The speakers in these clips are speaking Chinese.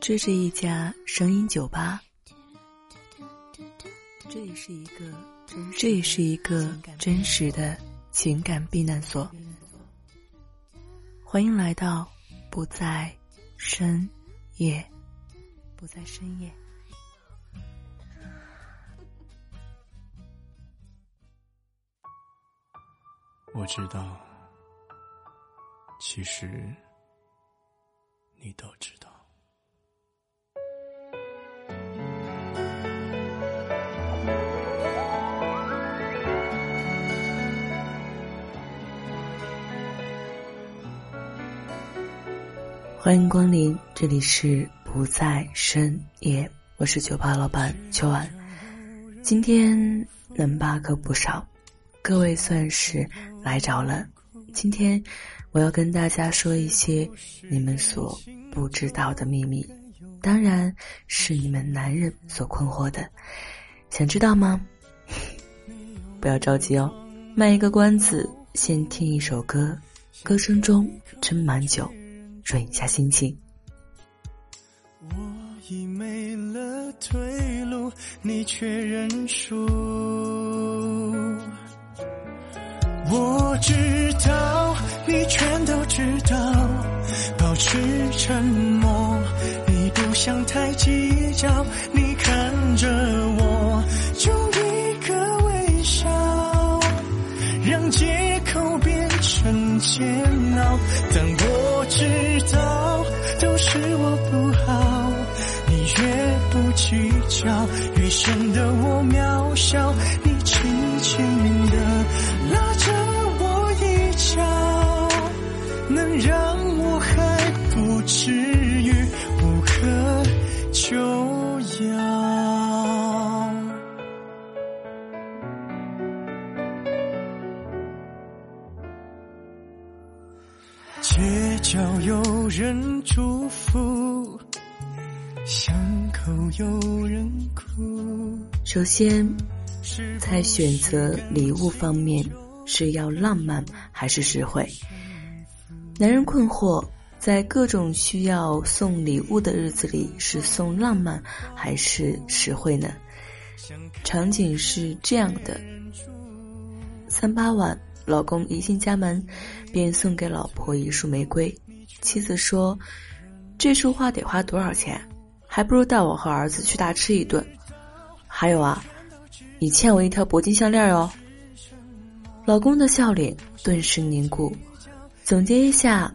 这是一家声音酒吧，这也是一个这也是一个真实的情感避难所。欢迎来到不在深夜，不在深夜。我知道，其实你都知道。欢迎光临，这里是不在深夜，我是酒吧老板秋晚。今天能八可不少，各位算是来着了。今天我要跟大家说一些你们所不知道的秘密，当然是你们男人所困惑的。想知道吗？不要着急哦，卖一个关子，先听一首歌，歌声中斟满酒。顺一下心情。我已没了退路，你却认输。计较，越显得我渺小。先，在选择礼物方面，是要浪漫还是实惠？男人困惑，在各种需要送礼物的日子里，是送浪漫还是实惠呢？场景是这样的：三八晚，老公一进家门，便送给老婆一束玫瑰。妻子说：“这束花得花多少钱？”还不如带我和儿子去大吃一顿。还有啊，你欠我一条铂金项链哦。老公的笑脸顿时凝固。总结一下，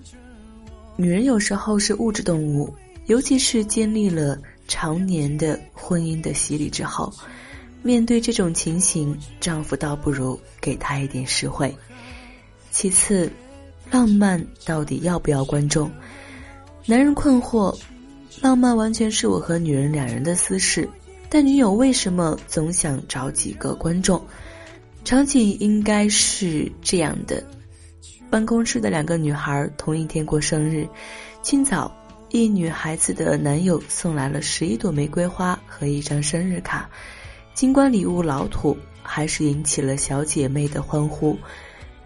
女人有时候是物质动物，尤其是经历了常年的婚姻的洗礼之后，面对这种情形，丈夫倒不如给她一点实惠。其次，浪漫到底要不要观众？男人困惑。浪漫完全是我和女人两人的私事，但女友为什么总想找几个观众？场景应该是这样的：办公室的两个女孩同一天过生日，清早，一女孩子的男友送来了十一朵玫瑰花和一张生日卡，尽管礼物老土，还是引起了小姐妹的欢呼。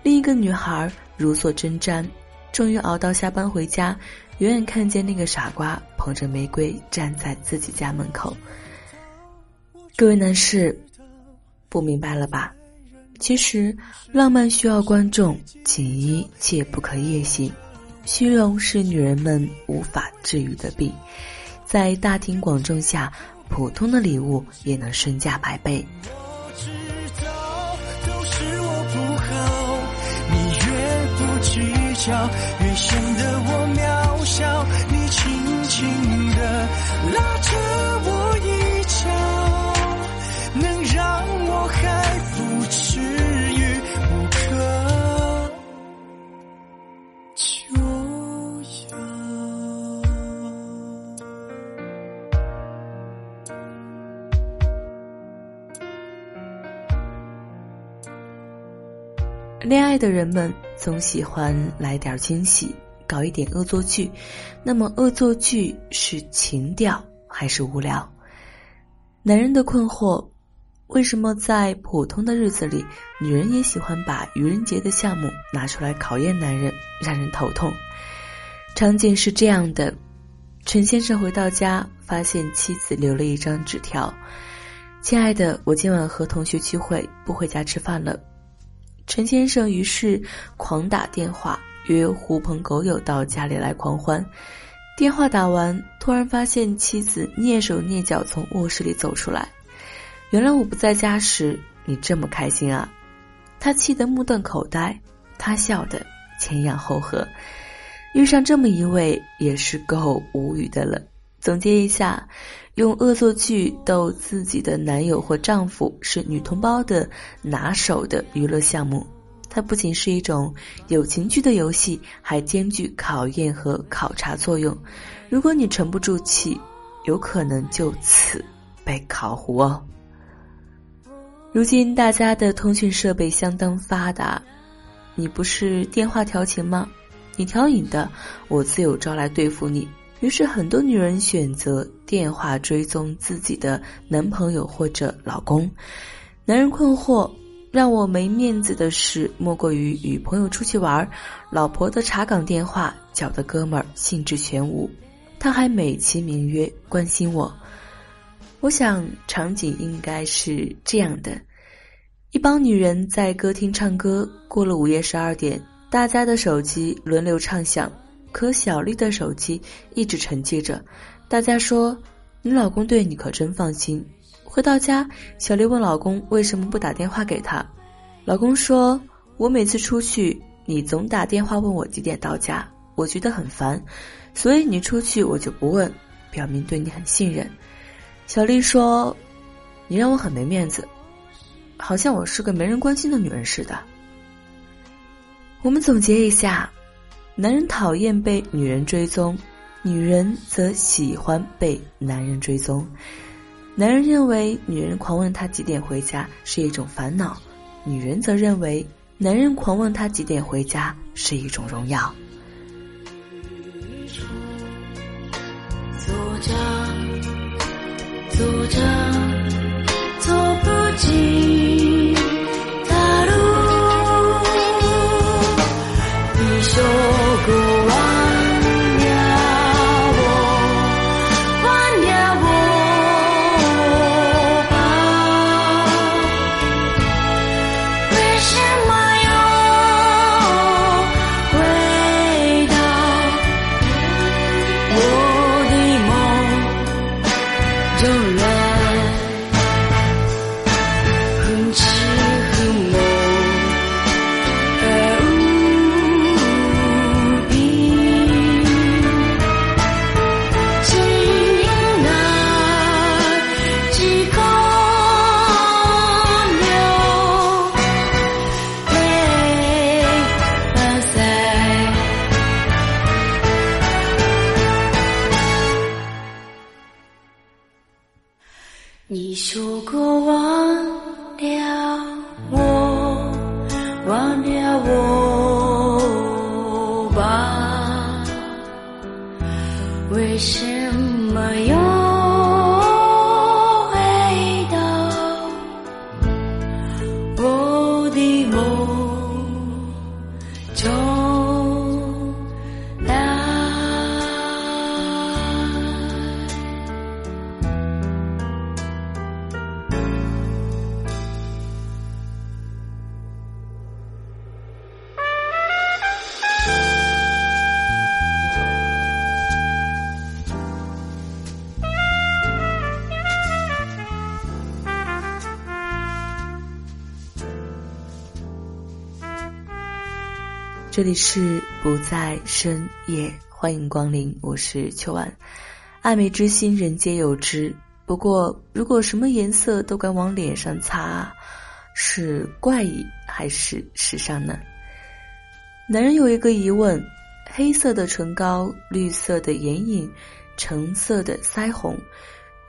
另一个女孩如坐针毡，终于熬到下班回家。远远看见那个傻瓜捧着玫瑰站在自己家门口，各位男士，不明白了吧？其实浪漫需要观众，锦衣切不可夜行。虚荣是女人们无法治愈的病，在大庭广众下，普通的礼物也能身价百倍。我知道都是我不好，你越不计较，越显得我恋爱的人们总喜欢来点惊喜。搞一点恶作剧，那么恶作剧是情调还是无聊？男人的困惑：为什么在普通的日子里，女人也喜欢把愚人节的项目拿出来考验男人，让人头痛？场景是这样的：陈先生回到家，发现妻子留了一张纸条：“亲爱的，我今晚和同学聚会，不回家吃饭了。”陈先生于是狂打电话约狐朋狗友到家里来狂欢。电话打完，突然发现妻子蹑手蹑脚从卧室里走出来。原来我不在家时，你这么开心啊！他气得目瞪口呆，他笑得前仰后合。遇上这么一位也是够无语的了。总结一下，用恶作剧逗自己的男友或丈夫是女同胞的拿手的娱乐项目。它不仅是一种有情趣的游戏，还兼具考验和考察作用。如果你沉不住气，有可能就此被烤糊哦。如今大家的通讯设备相当发达，你不是电话调情吗？你调引的，我自有招来对付你。于是，很多女人选择电话追踪自己的男朋友或者老公。男人困惑，让我没面子的事，莫过于与朋友出去玩，老婆的查岗电话搅得哥们儿兴致全无。他还美其名曰关心我。我想场景应该是这样的：一帮女人在歌厅唱歌，过了午夜十二点。大家的手机轮流唱响，可小丽的手机一直沉寂着。大家说：“你老公对你可真放心。”回到家，小丽问老公为什么不打电话给他。老公说：“我每次出去，你总打电话问我几点到家，我觉得很烦，所以你出去我就不问，表明对你很信任。”小丽说：“你让我很没面子，好像我是个没人关心的女人似的。”我们总结一下：男人讨厌被女人追踪，女人则喜欢被男人追踪。男人认为女人狂问他几点回家是一种烦恼，女人则认为男人狂问他几点回家是一种荣耀。坐着，坐着，这里是不在深夜，欢迎光临，我是秋晚。爱美之心，人皆有之。不过，如果什么颜色都敢往脸上擦，是怪异还是时尚呢？男人有一个疑问：黑色的唇膏、绿色的眼影、橙色的腮红，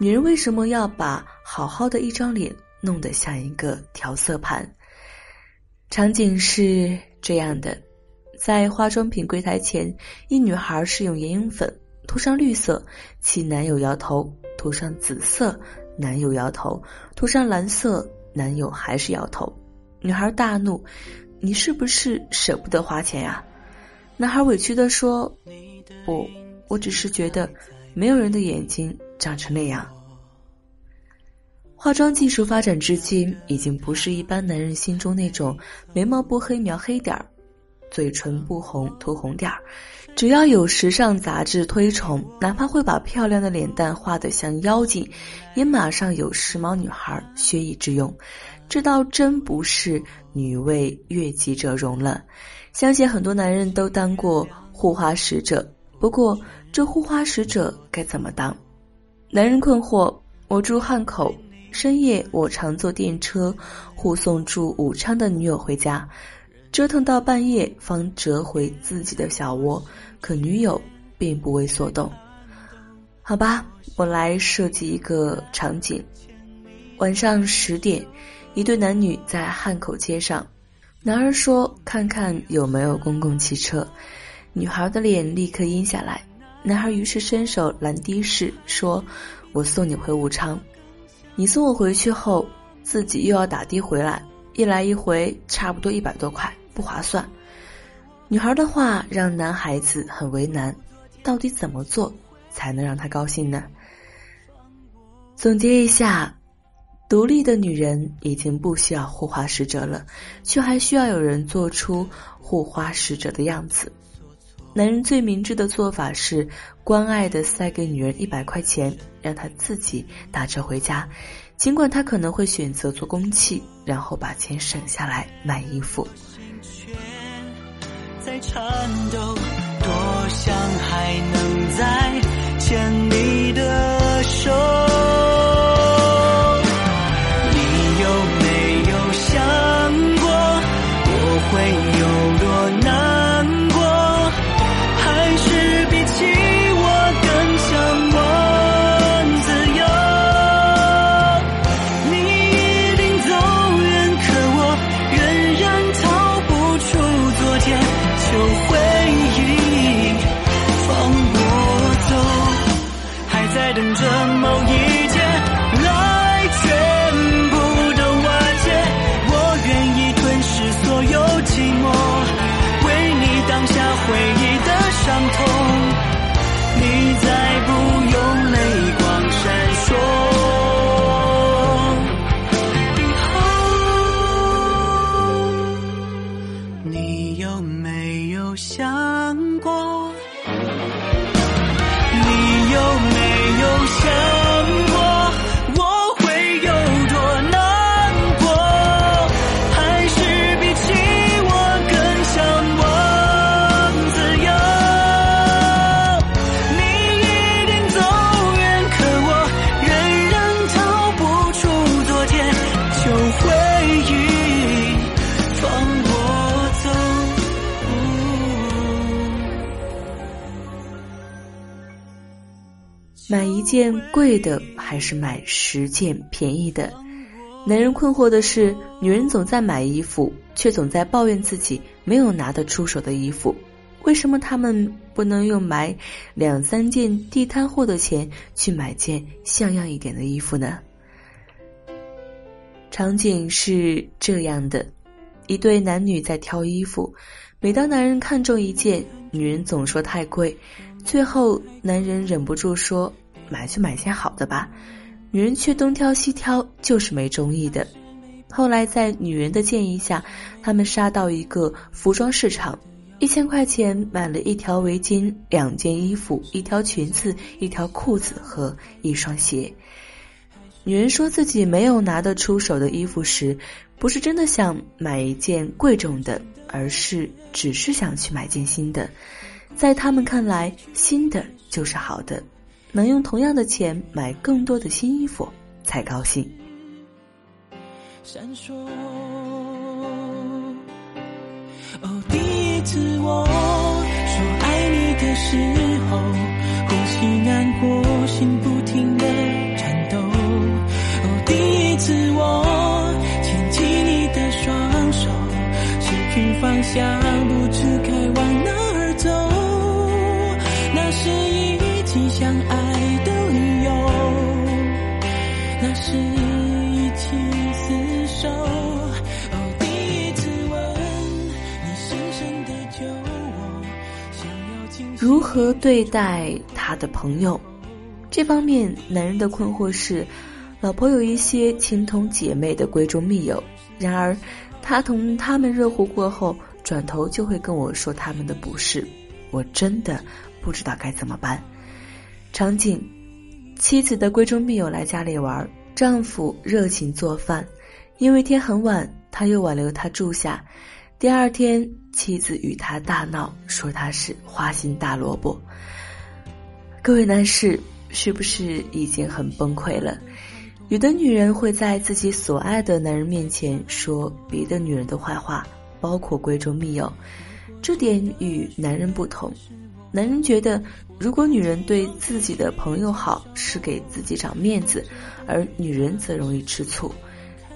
女人为什么要把好好的一张脸弄得像一个调色盘？场景是这样的。在化妆品柜台前，一女孩试用眼影粉，涂上绿色，其男友摇头；涂上紫色，男友摇头；涂上蓝色，男友还是摇头。女孩大怒：“你是不是舍不得花钱呀？”男孩委屈的说：“不，我只是觉得没有人的眼睛长成那样。化妆技术发展至今，已经不是一般男人心中那种眉毛不黑描黑点儿，嘴唇不红涂红点儿。只要有时尚杂志推崇，哪怕会把漂亮的脸蛋画得像妖精，也马上有时髦女孩学以致用。这倒真不是女为悦己者容了。相信很多男人都当过护花使者，不过这护花使者该怎么当？男人困惑：我住汉口。深夜，我常坐电车护送住武昌的女友回家，折腾到半夜方折回自己的小窝，可女友并不为所动。好吧，我来设计一个场景：晚上十点，一对男女在汉口街上，男儿说：“看看有没有公共汽车。”女孩的脸立刻阴下来，男孩于是伸手拦的士，说：“我送你回武昌。”你送我回去后，自己又要打的回来，一来一回差不多一百多块，不划算。女孩的话让男孩子很为难，到底怎么做才能让他高兴呢？总结一下，独立的女人已经不需要护花使者了，却还需要有人做出护花使者的样子。男人最明智的做法是关爱的塞给女人一百块钱，让她自己打车回家，尽管他可能会选择做公器，然后把钱省下来买衣服。在颤抖，多想还能再牵你的手。有没有想过件贵的还是买十件便宜的？男人困惑的是，女人总在买衣服，却总在抱怨自己没有拿得出手的衣服。为什么他们不能用买两三件地摊货的钱去买件像样一点的衣服呢？场景是这样的：一对男女在挑衣服，每当男人看中一件，女人总说太贵。最后，男人忍不住说：“买就买件好的吧。”女人却东挑西挑，就是没中意的。后来，在女人的建议下，他们杀到一个服装市场，一千块钱买了一条围巾、两件衣服、一条裙子、一条裤子和一双鞋。女人说自己没有拿得出手的衣服时，不是真的想买一件贵重的，而是只是想去买件新的。在他们看来，新的就是好的，能用同样的钱买更多的新衣服才高兴。闪烁。哦，第一次我说爱你的时候，呼吸难过，心不停的颤抖。哦，第一次我牵起你的双手，失去方向，何对待他的朋友？这方面，男人的困惑是，老婆有一些情同姐妹的闺中密友，然而他同他们热乎过后，转头就会跟我说他们的不是，我真的不知道该怎么办。场景：妻子的闺中密友来家里玩，丈夫热情做饭，因为天很晚，他又挽留她住下。第二天，妻子与他大闹，说他是花心大萝卜。各位男士。是不是已经很崩溃了？有的女人会在自己所爱的男人面前说别的女人的坏话，包括闺中密友。这点与男人不同。男人觉得，如果女人对自己的朋友好，是给自己长面子；而女人则容易吃醋。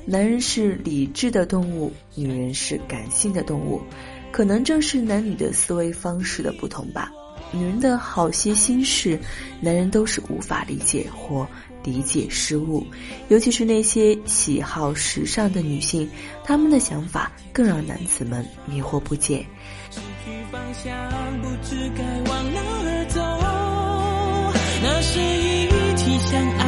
男人是理智的动物，女人是感性的动物。可能正是男女的思维方式的不同吧。女人的好些心事，男人都是无法理解或理解失误，尤其是那些喜好时尚的女性，她们的想法更让男子们迷惑不解。那是一起相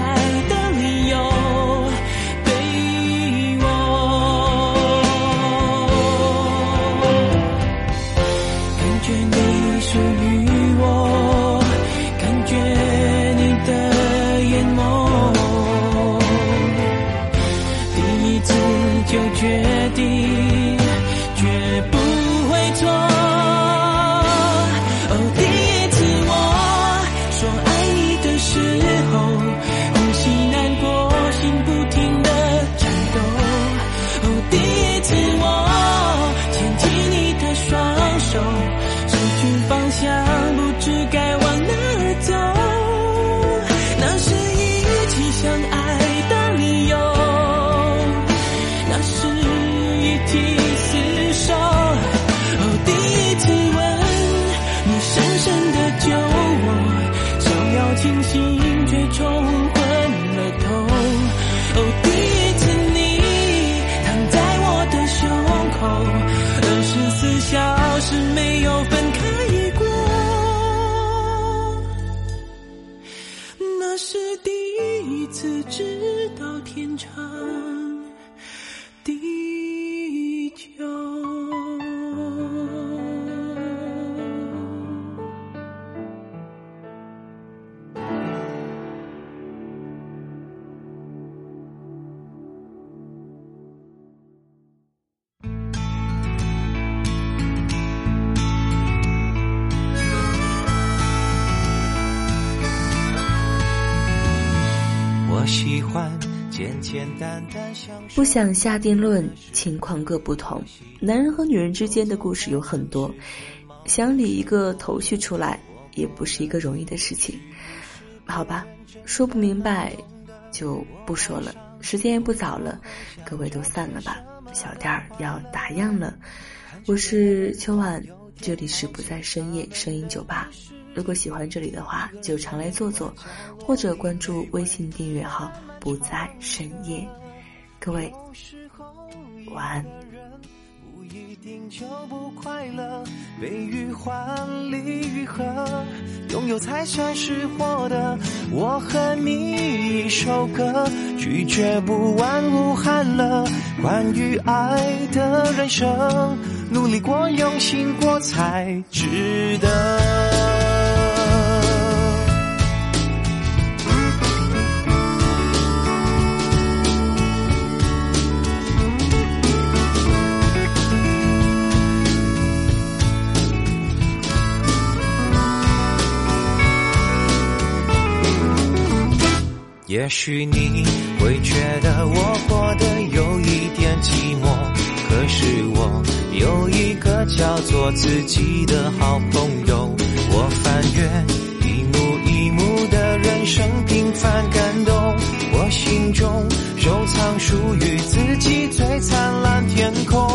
不想下定论，情况各不同。男人和女人之间的故事有很多，想理一个头绪出来，也不是一个容易的事情。好吧，说不明白就不说了，时间也不早了，各位都散了吧。小店儿要打烊了，我是秋晚，这里是不在深夜声音酒吧。如果喜欢这里的话，就常来坐坐，或者关注微信订阅号“不在深夜”。各位晚安。不一定就不快乐，悲与欢，离与合，拥有才算是获得。我和你一首歌，拒绝不完无憾了。关于爱的人生，努力过，用心过，才值得。也许你会觉得我过得有一点寂寞，可是我有一个叫做自己的好朋友。我翻阅一幕一幕的人生平凡感动，我心中收藏属于自己最灿烂天空。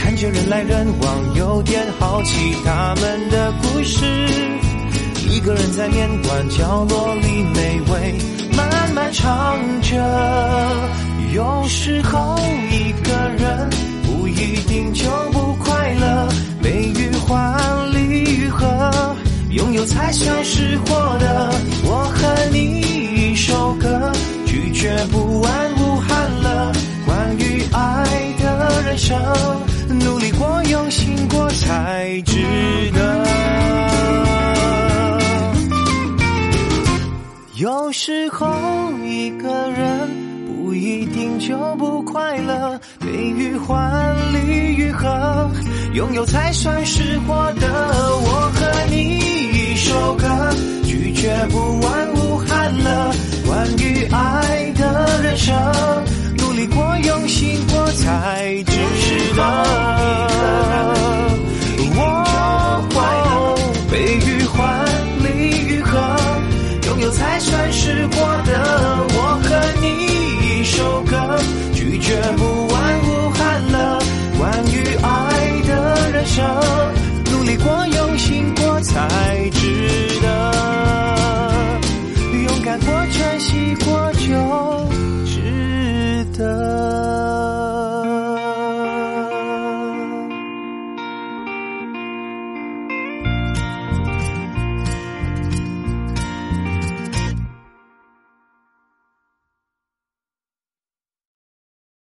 看着人来人往，有点好奇他们的故事。一个人在面馆角落里美味。慢慢尝着，有时候一个人不一定就不快乐。悲与欢，离与合，拥有才算是获得。我拥有才算是获得我和你一首歌拒绝不完无憾了关于爱的人生努力过用心过才知道。